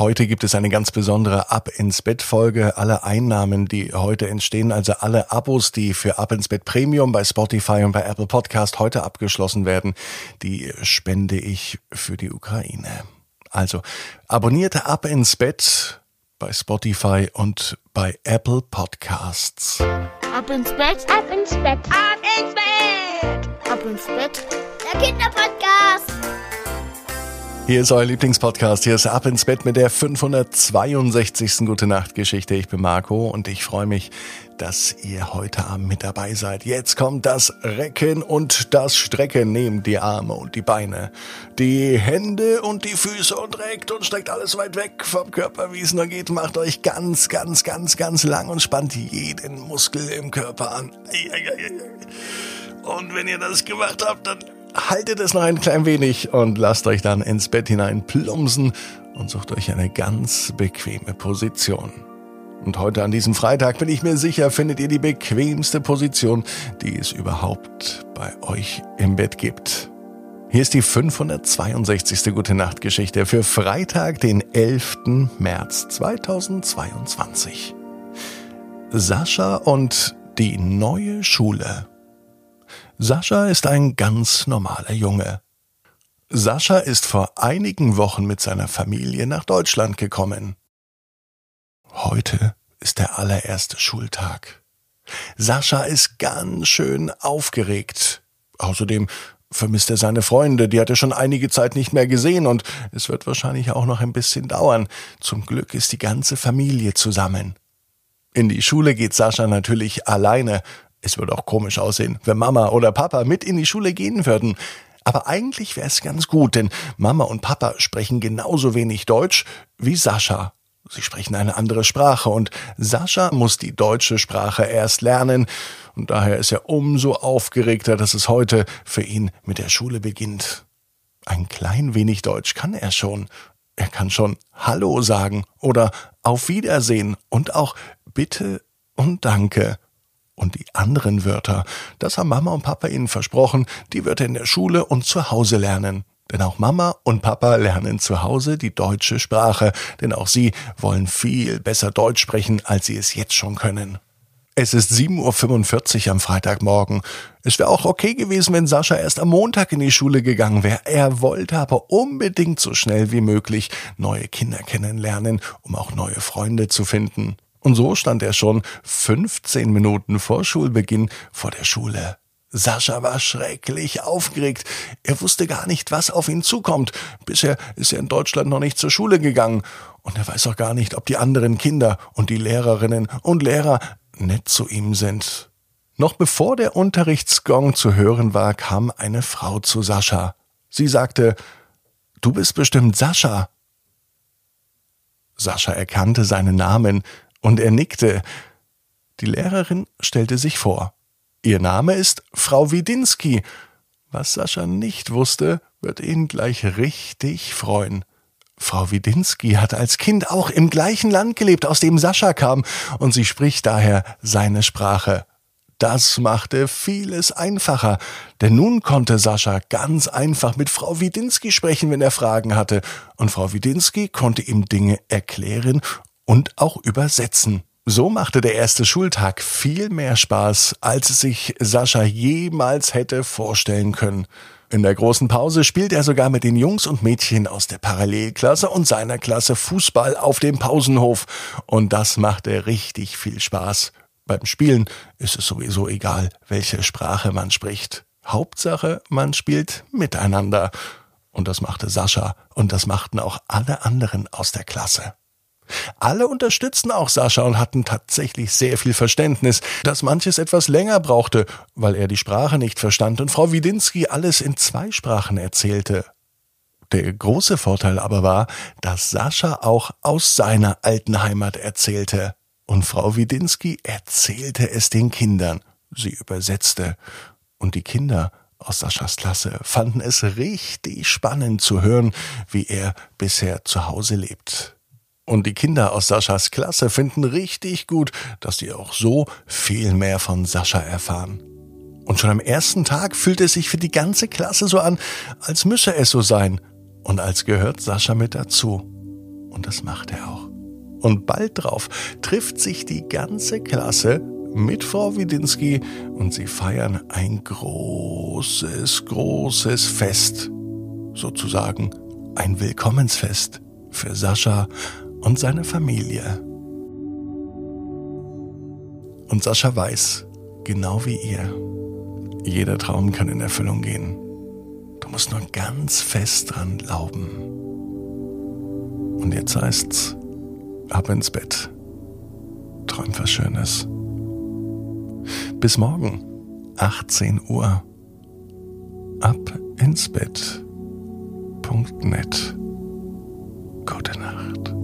Heute gibt es eine ganz besondere Ab ins Bett Folge. Alle Einnahmen, die heute entstehen, also alle Abos, die für Ab ins Bett Premium bei Spotify und bei Apple Podcast heute abgeschlossen werden, die spende ich für die Ukraine. Also abonnierte Ab ins Bett bei Spotify und bei Apple Podcasts. Ab ins Bett, ab ins Bett, ab ins Bett, ab ins Bett, der Kinderpodcast. Hier ist euer Lieblingspodcast. Hier ist Ab ins Bett mit der 562. Gute Nacht Geschichte. Ich bin Marco und ich freue mich, dass ihr heute Abend mit dabei seid. Jetzt kommt das Recken und das Strecken. Nehmt die Arme und die Beine, die Hände und die Füße und reckt und streckt alles weit weg vom Körper, wie es nur geht. Macht euch ganz, ganz, ganz, ganz lang und spannt jeden Muskel im Körper an. Und wenn ihr das gemacht habt, dann haltet es noch ein klein wenig und lasst euch dann ins Bett hinein plumpsen und sucht euch eine ganz bequeme Position. Und heute an diesem Freitag bin ich mir sicher, findet ihr die bequemste Position, die es überhaupt bei euch im Bett gibt. Hier ist die 562. Gute Nacht Geschichte für Freitag, den 11. März 2022. Sascha und die neue Schule. Sascha ist ein ganz normaler Junge. Sascha ist vor einigen Wochen mit seiner Familie nach Deutschland gekommen. Heute ist der allererste Schultag. Sascha ist ganz schön aufgeregt. Außerdem vermisst er seine Freunde, die hat er schon einige Zeit nicht mehr gesehen und es wird wahrscheinlich auch noch ein bisschen dauern. Zum Glück ist die ganze Familie zusammen. In die Schule geht Sascha natürlich alleine. Es würde auch komisch aussehen, wenn Mama oder Papa mit in die Schule gehen würden. Aber eigentlich wäre es ganz gut, denn Mama und Papa sprechen genauso wenig Deutsch wie Sascha. Sie sprechen eine andere Sprache und Sascha muss die deutsche Sprache erst lernen und daher ist er umso aufgeregter, dass es heute für ihn mit der Schule beginnt. Ein klein wenig Deutsch kann er schon. Er kann schon Hallo sagen oder Auf Wiedersehen und auch Bitte und Danke. Und die anderen Wörter, das haben Mama und Papa ihnen versprochen, die wird er in der Schule und zu Hause lernen. Denn auch Mama und Papa lernen zu Hause die deutsche Sprache, denn auch sie wollen viel besser Deutsch sprechen, als sie es jetzt schon können. Es ist 7.45 Uhr am Freitagmorgen. Es wäre auch okay gewesen, wenn Sascha erst am Montag in die Schule gegangen wäre. Er wollte aber unbedingt so schnell wie möglich neue Kinder kennenlernen, um auch neue Freunde zu finden. Und so stand er schon 15 Minuten vor Schulbeginn vor der Schule. Sascha war schrecklich aufgeregt. Er wusste gar nicht, was auf ihn zukommt. Bisher ist er in Deutschland noch nicht zur Schule gegangen. Und er weiß auch gar nicht, ob die anderen Kinder und die Lehrerinnen und Lehrer nett zu ihm sind. Noch bevor der Unterrichtsgong zu hören war, kam eine Frau zu Sascha. Sie sagte, Du bist bestimmt Sascha. Sascha erkannte seinen Namen und er nickte. Die Lehrerin stellte sich vor. Ihr Name ist Frau Widinski. Was Sascha nicht wusste, wird ihn gleich richtig freuen. Frau Widinski hat als Kind auch im gleichen Land gelebt, aus dem Sascha kam, und sie spricht daher seine Sprache. Das machte vieles einfacher, denn nun konnte Sascha ganz einfach mit Frau Widinski sprechen, wenn er Fragen hatte, und Frau Widinski konnte ihm Dinge erklären und auch übersetzen. So machte der erste Schultag viel mehr Spaß, als sich Sascha jemals hätte vorstellen können. In der großen Pause spielt er sogar mit den Jungs und Mädchen aus der Parallelklasse und seiner Klasse Fußball auf dem Pausenhof. Und das machte richtig viel Spaß. Beim Spielen ist es sowieso egal, welche Sprache man spricht. Hauptsache, man spielt miteinander. Und das machte Sascha und das machten auch alle anderen aus der Klasse. Alle unterstützten auch Sascha und hatten tatsächlich sehr viel Verständnis, dass manches etwas länger brauchte, weil er die Sprache nicht verstand und Frau Widinski alles in zwei Sprachen erzählte. Der große Vorteil aber war, dass Sascha auch aus seiner alten Heimat erzählte. Und Frau Widinski erzählte es den Kindern. Sie übersetzte. Und die Kinder aus Saschas Klasse fanden es richtig spannend zu hören, wie er bisher zu Hause lebt. Und die Kinder aus Saschas Klasse finden richtig gut, dass sie auch so viel mehr von Sascha erfahren. Und schon am ersten Tag fühlt es sich für die ganze Klasse so an, als müsse es so sein und als gehört Sascha mit dazu. Und das macht er auch. Und bald drauf trifft sich die ganze Klasse mit Frau Widinski und sie feiern ein großes, großes Fest. Sozusagen ein Willkommensfest für Sascha und seine Familie. Und Sascha weiß, genau wie ihr, jeder Traum kann in Erfüllung gehen. Du musst nur ganz fest dran glauben. Und jetzt heißt's, ab ins Bett. Träum was Schönes. Bis morgen, 18 Uhr. Ab ins Bett. Punkt net. Gute Nacht.